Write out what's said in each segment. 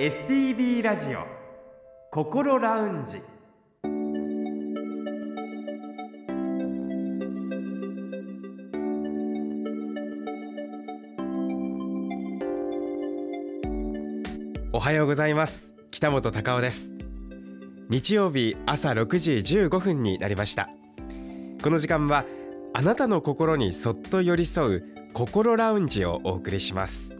STB ラジオ心ラウンジ。おはようございます。北本隆夫です。日曜日朝6時15分になりました。この時間はあなたの心にそっと寄り添う心ラウンジをお送りします。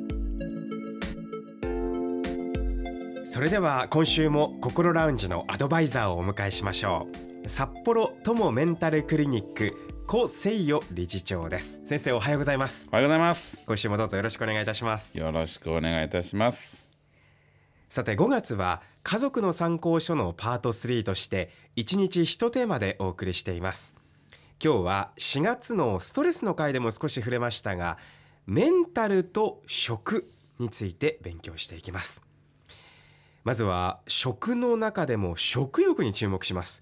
それでは今週も心ラウンジのアドバイザーをお迎えしましょう。札幌友メンタルクリニック小誠代理事長です。先生おはようございます。おはようございます。今週もどうぞよろしくお願いいたします。よろしくお願いいたします。さて5月は家族の参考書のパート3として1日1テーマでお送りしています。今日は4月のストレスの回でも少し触れましたがメンタルと食について勉強していきますまずは食の中でも食欲に注目します。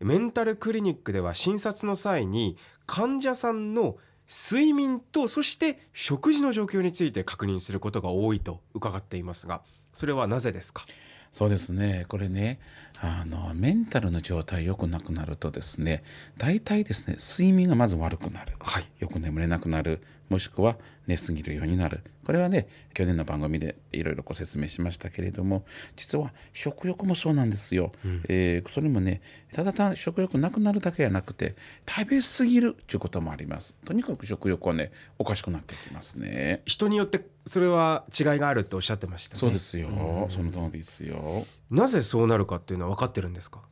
メンタルクリニックでは診察の際に患者さんの睡眠とそして食事の状況について確認することが多いと伺っていますがそれはなぜですか？そうですね。これねあのメンタルの状態良くなくなるとですね大体ですね睡眠がまず悪くなる、はい、よく眠れなくなる。もしくは寝すぎるようになる。これはね去年の番組でいろいろご説明しましたけれども実は食欲もそうなんですよ、うん、えー、それもねただ単食欲なくなるだけじゃなくて食べ過ぎるということもあります。とにかく食欲はねおかしくなってきますね。人によってそれは違いがあるっておっしゃってました、ね、そうですよ、うん、その通りですよ。なぜそうなるかっていうのは分かってるんですか？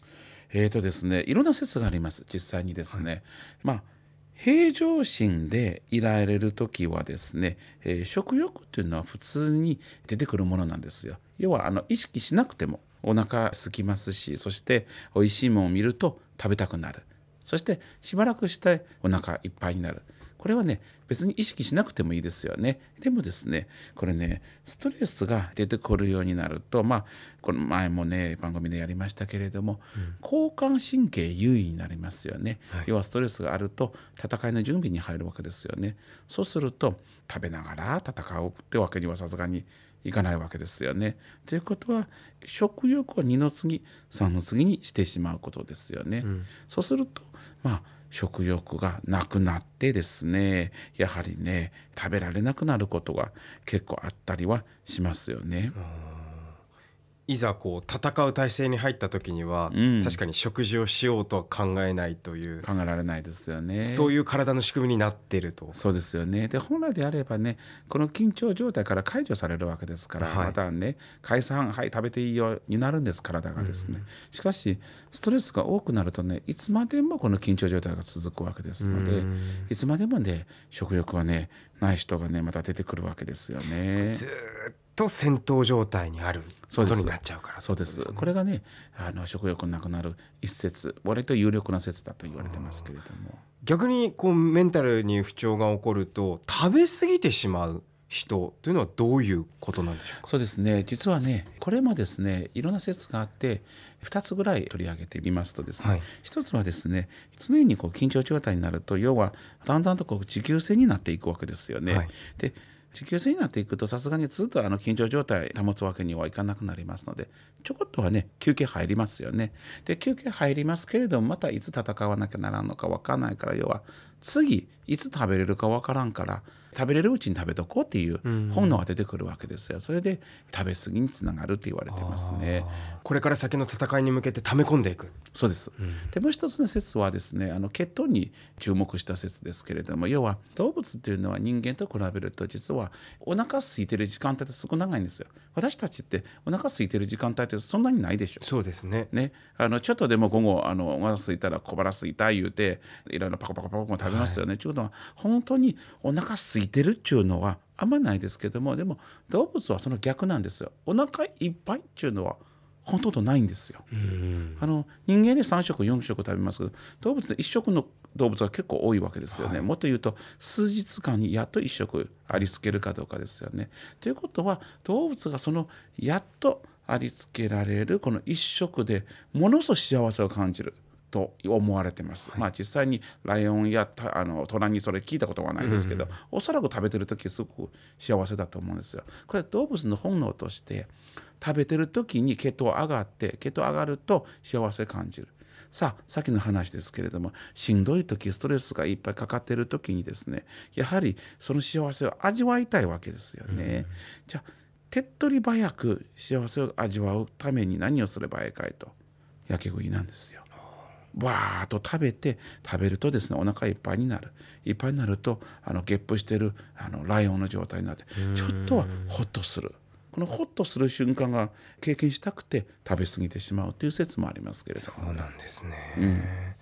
えーとですね、いろんな説があります。実際にですね、はい、まあ平常心でいられる時はですね、えー、食欲っていうのは普通に出てくるものなんですよ。要はあの意識しなくてもお腹空きますしそして美味しいものを見ると食べたくなるそしてしばらくしてお腹いっぱいになるこれはね別に意識しなくてもいいですよね。でもですねこれねストレスが出てくるようになるとまあこの前もね番組でやりましたけれども、うん、交感神経優位になりますよね、はい、要はストレスがあると戦いの準備に入るわけですよね。そうすると食べながら戦うってわけにはさすがにいかないわけですよね。ということは食欲を2の次3の次にしてしまうことですよね。うん、そうするとまあ食欲がなくなってですねやはりね食べられなくなることが結構あったりはしますよね。いざこう戦う体制に入った時には、うん、確かに食事をしようとは考えないという考えられないですよね。そういう体の仕組みになっていると。そうですよね。で本来であればねこの緊張状態から解除されるわけですから、はい、またね解散はい食べていいよになるんです体がですね、うん、しかしストレスが多くなるとねいつまでもこの緊張状態が続くわけですので、うん、いつまでもね食欲はねない人がねまた出てくるわけですよね。ずっと戦闘状態にあることになっちゃうから。そうです、ね、これがねあの食欲なくなる一説割と有力な説だと言われてますけれども。逆にこうメンタルに不調が起こると食べ過ぎてしまう人というのはどういうことなんでしょうか？そうですね。実はねこれもですねいろんな説があって2つぐらい取り上げてみますとですね、はい、1つはですね常にこう緊張状態になると要はだんだんとこう持久戦になっていくわけですよね。はい、で持久戦になっていくとさすがにずっとあの緊張状態保つわけにはいかなくなりますのでちょこっとはね休憩入りますよね。で休憩入りますけれどもまたいつ戦わなきゃならんのか分かんないから要は次いつ食べれるか分からんから食べれるうちに食べとこうっていう本能が出てくるわけですよ。それで食べ過ぎにつながるって言われてますね。これから先の戦いに向けて溜め込んでいく。そうです、うん、でもう一つの説はですねあの血糖に注目した説ですけれども要は動物っていうのは人間と比べると実はお腹空いてる時間帯ってすごく長いんですよ。私たちってお腹空いてる時間帯ってそんなにないでしょそうですね。ね。あのちょっとでも午後あのお腹空いたら小腹空いた言うていろいろパコパコパコ食べますよね、はい、ちゅうのは本当にお腹空いてるっちゅうのはあんまないですけどもでも動物はその逆なんですよお腹いっぱいっていうのはほとんどないんですよ。うんあの人間で3食4食食べますけど動物で1食の動物は結構多いわけですよね、もっと言うと数日間にやっと1食ありつけるかどうかですよね。ということは動物がそのやっとありつけられるこの1食でものすごく幸せを感じる。と思われてます、まあ実際にライオンやたあの虎にそれ聞いたことはないですけど、おそらく食べてる時すごく幸せだと思うんですよ。これ動物の本能として食べてる時に血糖上がって血糖上がると幸せ感じる。さあさっきの話ですけれどもしんどい時ストレスがいっぱいかかってる時にですねやはりその幸せを味わいたいわけですよね。じゃあ手っ取り早く幸せを味わうために何をすればいいかいとやけ食いなんですよ。わーっと食べて食べるとですねお腹いっぱいになる。いっぱいになるとあのゲップしてるあのライオンの状態になってちょっとはホッとする。このホッとする瞬間が経験したくて食べ過ぎてしまうという説もありますけれど。そうなんですね、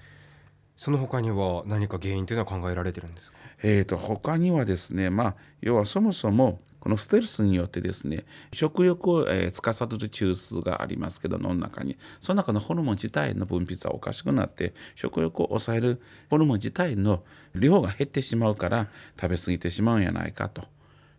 その他には何か原因というのは考えられてるんですか？えー、と他にはですねまあ要はそもそもこのストレスによってですね食欲を、えー司る中枢がありますけど脳の中にその中のホルモン自体の分泌はおかしくなって食欲を抑えるホルモン自体の量が減ってしまうから食べ過ぎてしまうんやないかと。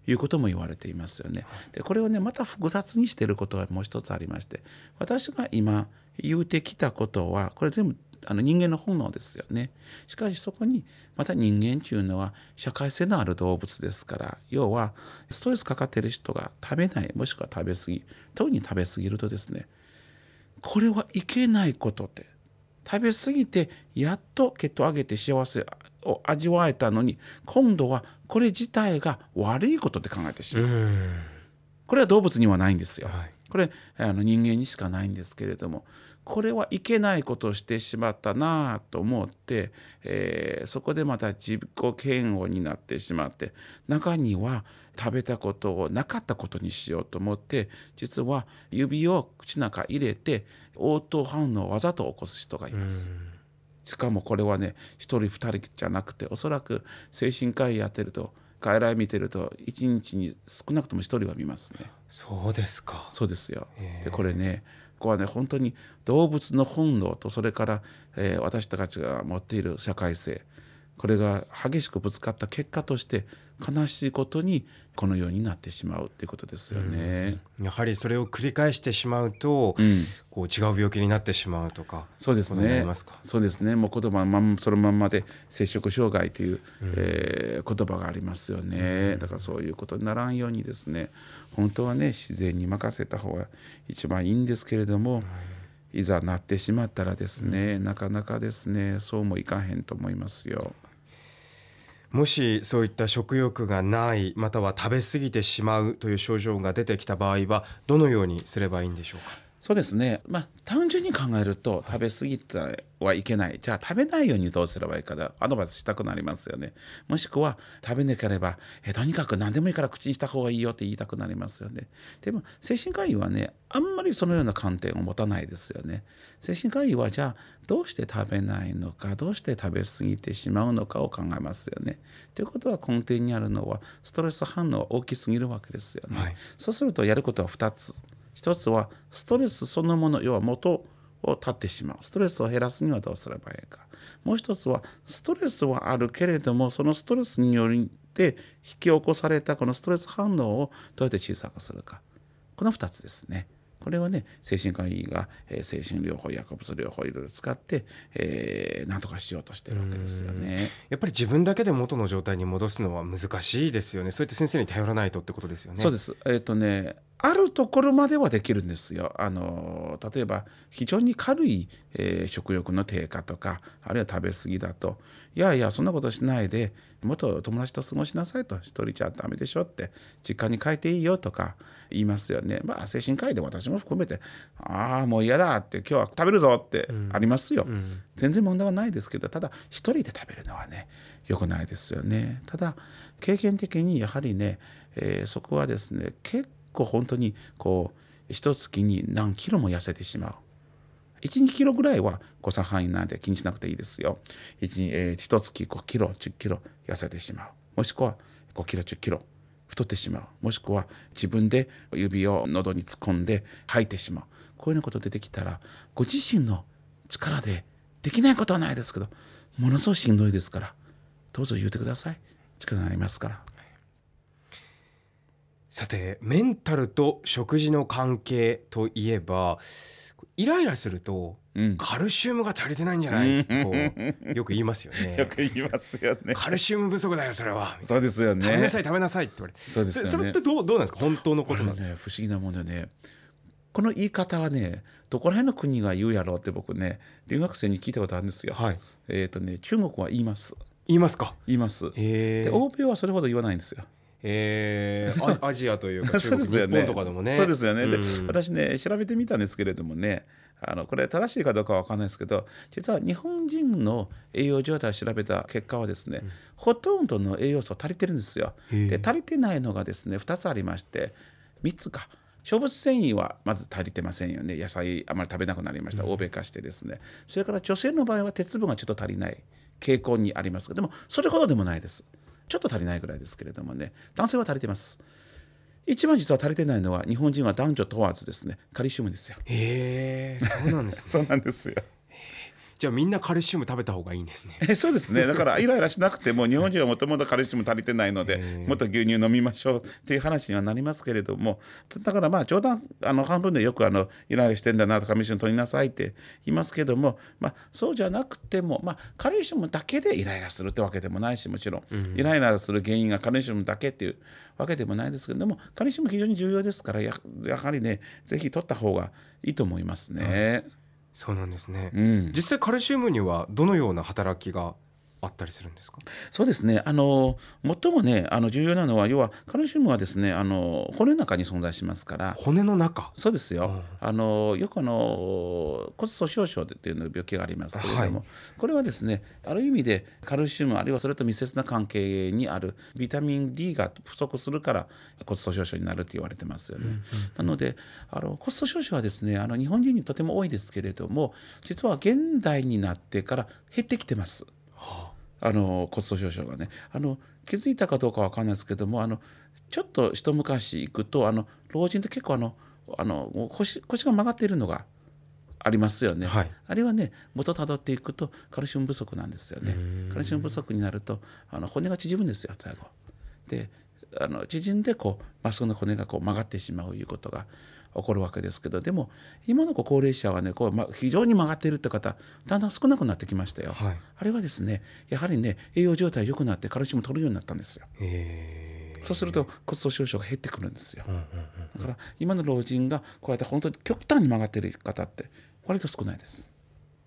いうことも言われていますよね。でこれをねまた複雑にしていることがもう一つありまして私が今言うてきたことはこれ全部あの人間の本能ですよね。しかしそこにまた人間っていうのは社会性のある動物ですから要はストレスかかってる人が食べないもしくは食べ過ぎ特に食べ過ぎるとですねこれはいけないことって食べ過ぎてやっと血糖上げて幸せを味わえたのに今度はこれ自体が悪いことって考えてしまう。んこれは動物にはないんですよ。はいこれあの人間にしかないんですけれどもこれはいけないことをしてしまったなあと思って、えーそこでまた自己嫌悪になってしまって中には食べたことをなかったことにしようと思って実は指を口の中入れて応答反応をわざと起こす人がいます。しかもこれはね1人2人じゃなくておそらく精神科医やってると外来見てると1日に少なくとも1人は見ますね。そうですかそうですよでこれねこはね本当に動物の本能とそれから、えー私たちが持っている社会性。これが激しくぶつかった結果として悲しいことにこのようになってしまうっていうことですよね。やはりそれを繰り返してしまうと、うんこう違う病気になってしまうとかそうですね。そうですね。もう言葉まんそのまんまで摂食障害という、えー言葉がありますよね。だからそういうことにならんようにですね。本当はね自然に任せた方が一番いいんですけれども、いざなってしまったらですね、なかなかですねそうもいかへんと思いますよ。もしそういった食欲がないまたは食べ過ぎてしまうという症状が出てきた場合はどのようにすればいいんでしょうか？そうですね、まあ、単純に考えると食べ過ぎてはいけない。じゃあ食べないようにどうすればいいかだアドバイスしたくなりますよね。もしくは食べなければえとにかく何でもいいから口にした方がいいよって言いたくなりますよね。でも精神科医はねあんまりそのような観点を持たないですよね。精神科医はじゃあどうして食べないのかどうして食べ過ぎてしまうのかを考えますよね。ということは根底にあるのはストレス反応は大きすぎるわけですよね、はい。そうするとやることは2つ一つはストレスそのもの要は元を立ってしまう。ストレスを減らすにはどうすればいいか。もう一つはストレスはあるけれどもそのストレスによって引き起こされたこのストレス反応をどうやって小さくするか。この2つですね。これはね精神科医が、えー精神療法薬物療法いろいろ使って、えー、何とかしようとしてるわけですよね。やっぱり自分だけで元の状態に戻すのは難しいですよね。そうやって先生に頼らないとってことですよね。そうです。えっ、とね、あるところまではできるんですよ。あの例えば非常に軽い、えー食欲の低下とか、あるいは食べ過ぎだと、いやいやそんなことしないで、もっと友達と過ごしなさいと、一人じゃダメでしょって、実家に帰っていいよとか言いますよね。まあ精神科医で私も含めて、ああもう嫌だって今日は食べるぞってありますよ。うん全然問題はないですけどただ一人で食べるのはね良くないですよねただ経験的にやはりね、えーそこはですね結構本当にこう一月に何キロも痩せてしまう。12キロぐらいは誤差範囲なんで気にしなくていいですよ。一えー一月5キロ10キロ痩せてしまう。もしくは5キロ10キロ。太ってしまう。もしくは自分で指を喉に突っ込んで吐いてしまう。こういうようなこと出てきたらご自身の力でできないことはないですけどものすごいしんどいですからどうぞ言うてください。力になりますから。さてメンタルと食事の関係といえばイライラするとうんカルシウムが足りてないんじゃない？とよく言いますよよね。く言いますよねカルシウム不足だよそれは。そうですよね食べなさい食べなさいって言われて。そうですよねそれってどうどうなんですか？本当のことなんですか？ね不思議なもんでねこの言い方はねどこら辺の国が言うやろうって僕ね留学生に聞いたことあるんですよ。はい。えっ、とね中国は言います言いますか？言います。で欧米はそれほど言わないんですよ。えー、ア アジアというか 中国ね日本とかでもね。そうですよね。でうん。私ね調べてみたんですけれどもねあのこれ正しいかどうかは分かんないですけど実は日本人の栄養状態を調べた結果はですね、ほとんどの栄養素足りてるんですよ。で足りてないのがですね2つありまして3つか。植物繊維はまず足りてませんよね。野菜あまり食べなくなりました。欧米化してですね。それから女性の場合は鉄分がちょっと足りない傾向にありますがでもそれほどでもないですちょっと足りないぐらいですけれどもね。男性は足りてます。一番実は足りてないのは日本人は男女問わずですね。カルシウムですよ。へえ、そうなんですね。そうなんですよじゃあみんなカルシウム食べた方がいいんですね。えそうですね。だからイライラしなくても日本人はもともとカルシウム足りてないのでもっと牛乳飲みましょうっていう話にはなりますけれどもだからまあ冗談あの半分でよくあのイライラしてんだなとかカルシウム取りなさいって言いますけども、まあ、そうじゃなくても、まあ、カルシウムだけでイライラするってわけでもないしもちろん、イライラする原因がカルシウムだけっていうわけでもないですけれどもカルシウム非常に重要ですからややはりねぜひ取った方がいいと思いますね。そうなんですね。うん実際カルシウムにはどのような働きがあったりするんですか？そうですね。あの最もねあの重要なのは要はカルシウムはですねあの骨の中に存在しますから。骨の中？そうですよ。あのよくあの骨粗しょう症っていうの病気がありますけれども、はいこれはですねある意味でカルシウムあるいはそれと密接な関係にあるビタミン D が不足するから骨粗しょう症になるって言われてますよね。なのであの骨粗しょう症はですねあの日本人にとても多いですけれども実は現代になってから減ってきてます。あの骨粗しょう症がね。あの気づいたかどうかわかんないですけどもあのちょっと一昔行くとあの老人って結構あのあの腰腰が曲がっているのがありますよね、はい。あれはね元たどっていくとカルシウム不足なんですよね。カルシウム不足になるとあの骨が縮むんですよ最後。であの縮んでこうまっすぐの骨がこう曲がってしまういうことが起こるわけですけどでも今の高齢者はねこう、ま、非常に曲がっているって方だんだん少なくなってきましたよ、はい。あれはですねやはりね栄養状態良くなってカルシウム取るようになったんですよ。そうすると骨粗しょう症が減ってくるんですよ、だから今の老人がこうやって本当に極端に曲がってる方って割と少ないです。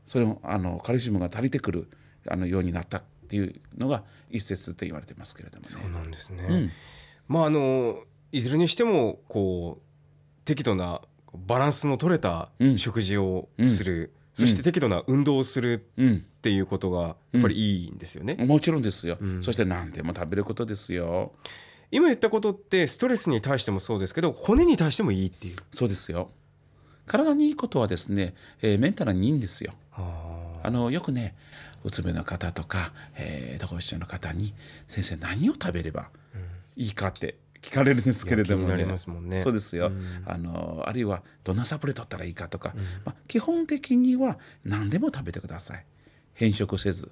それもあのカルシウムが足りてくるあのようになったっていうのが一説って言われてますけれどもね。そうなんですね。うん。まああのいずれにしてもこう適度なバランスの取れたうん。食事をする、うん。そして適度な運動をするうんっていうことがやっぱりいいんですよね。もちろんですよ、うん。そして何でも食べることですよ。今言ったことってストレスに対してもそうですけど骨に対してもいいっていう。そうですよ。体にいいことはですね、えーメンタルにいいんですよ。あのよくねうつ病の方とか、えー、統合失調の方に「先生何を食べればいいか?」って聞かれるんですけれどもね。そうですよ、うん。あのあるいはどんなサプリ取ったらいいかとか、まあ、基本的には何でも食べてください。変色せず。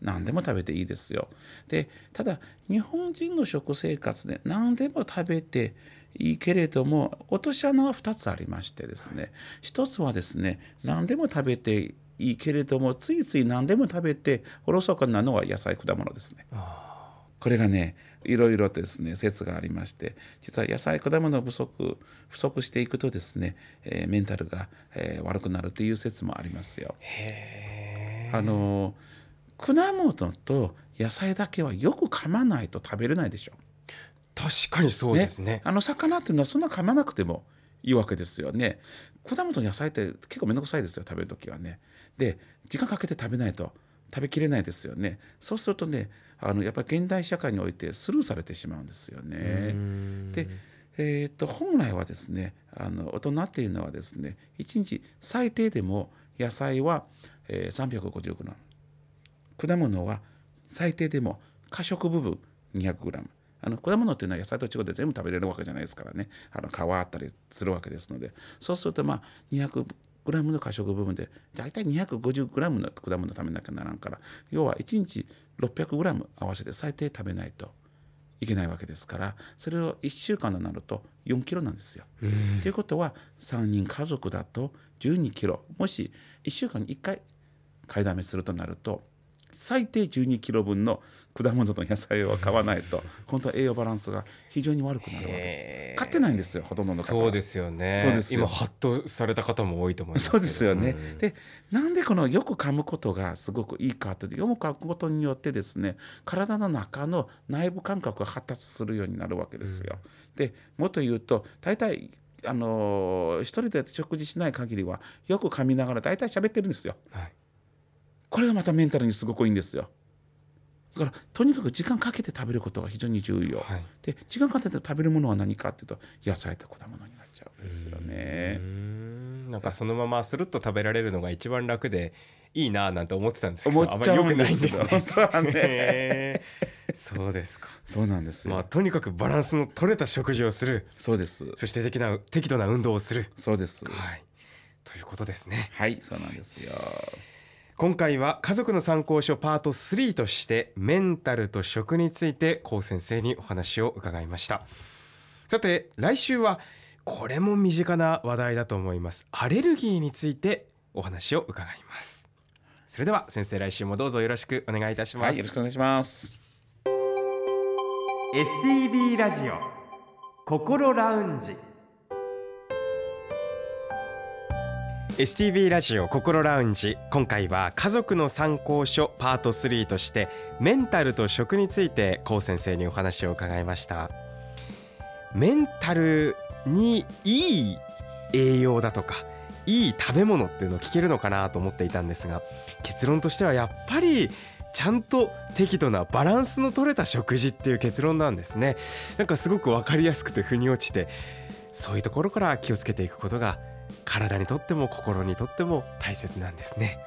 何でも食べていいですよ。でただ日本人の食生活で何でも食べていいけれども落とし穴は2つありましてですね。一つはですね何でも食べていいけれどもついつい何でも食べておろそかなのは野菜果物ですね。これがねいろいろとですね説がありまして実は野菜果物不足不足していくとですね、えーメンタルが、えー悪くなるという説もありますよ。あの果物と野菜だけはよく噛まないと食べれないでしょ。確かにそうですね。あの魚っていうのはそんな噛まなくてもいいわけですよね。果物と野菜って結構めんどくさいですよ食べる時はね。で時間かけて食べないと食べきれないですよね。そうするとねあのやっぱり現代社会においてスルーされてしまうんですよね。で、えー、と本来はですねあの大人っていうのはですね1日最低でも野菜は、えー、350グラム。果物は最低でも過食部分200グラム。あの果物っていうのは野菜と違って全部食べれるわけじゃないですからね。あの皮あったりするわけですので。そうするとまあ200グラムの可食部分で大体250グラムの果物食べなきゃならんから要は1日600グラム合わせて最低食べないといけないわけですからそれを1週間になると4キロなんですよ。ということは3人家族だと12キロもし1週間に1回買いだめするとなると最低12キロ分の果物と野菜を買わないと 本当は栄養バランスが非常に悪くなるわけです。買ってないんですよほとんどの方。そうですよね。そうですよ。今ハッとされた方も多いと思いますそうですよね。うん。でなんでこのよく噛むことがすごくいいかというとよく噛むことによってですね体の中の内部感覚が発達するようになるわけですよ。でもっと言うと大体あのー一人で食事しない限りはよく噛みながら大体喋ってるんですよ。はいこれがまたメンタルにすごくいいんですよ。だからとにかく時間かけて食べることが非常に重要。はいで時間かけて食べるものは何かっていうと野菜と果物になっちゃうわけですよね。んなんかそのままスルッと食べられるのが一番楽でいいなぁなんて思ってたんですけどあまり良くないんですすね本当はね。そうですかそうなんですよ。まあとにかくバランスの取れた食事をするそうです。そして適な適度な運動をするそうです。はいということですねはい、そうなんですよ。今回は家族の参考書パート3としてメンタルと食について高先生にお話を伺いました。さて来週はこれも身近な話題だと思います。アレルギーについてお話を伺います。それでは先生来週もどうぞよろしくお願いいたします、はい、よろしくお願いします。STB ラジオ心ラウンジ STB ラジオ心ラウンジ。今回は家族の参考書パート3としてメンタルと食について高先生にお話を伺いました。メンタルにいい栄養だとかいい食べ物っていうのを聞けるのかなと思っていたんですが結論としてはやっぱりちゃんと適度なバランスの取れた食事っていう結論なんですね。なんかすごく分かりやすくて腑に落ちてそういうところから気をつけていくことが体にとっても心にとっても大切なんですね。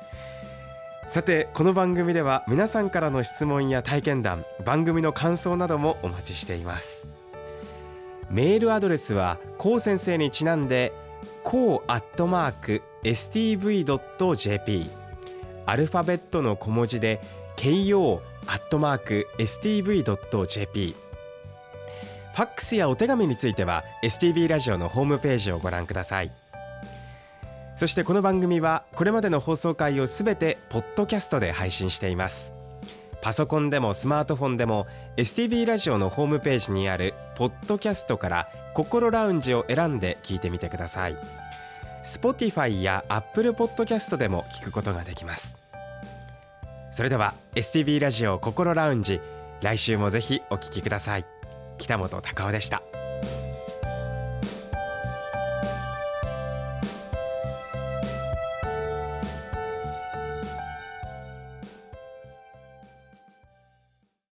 さてこの番組では皆さんからの質問や体験談番組の感想などもお待ちしています。メールアドレスはこう先生にちなんでこうアットマーク stv.jp アルファベットの小文字で ko アットマーク stv.jp ファックスやお手紙については STV ラジオのホームページをご覧ください。そしてこの番組はこれまでの放送回をすべてポッドキャストで配信しています。パソコンでもスマートフォンでも STV ラジオのホームページにあるポッドキャストから心ラウンジを選んで聞いてみてください。Spotify や Apple Podcast でも聞くことができます。それでは STV ラジオ心ラウンジ来週もぜひお聞きください。北本隆夫でした。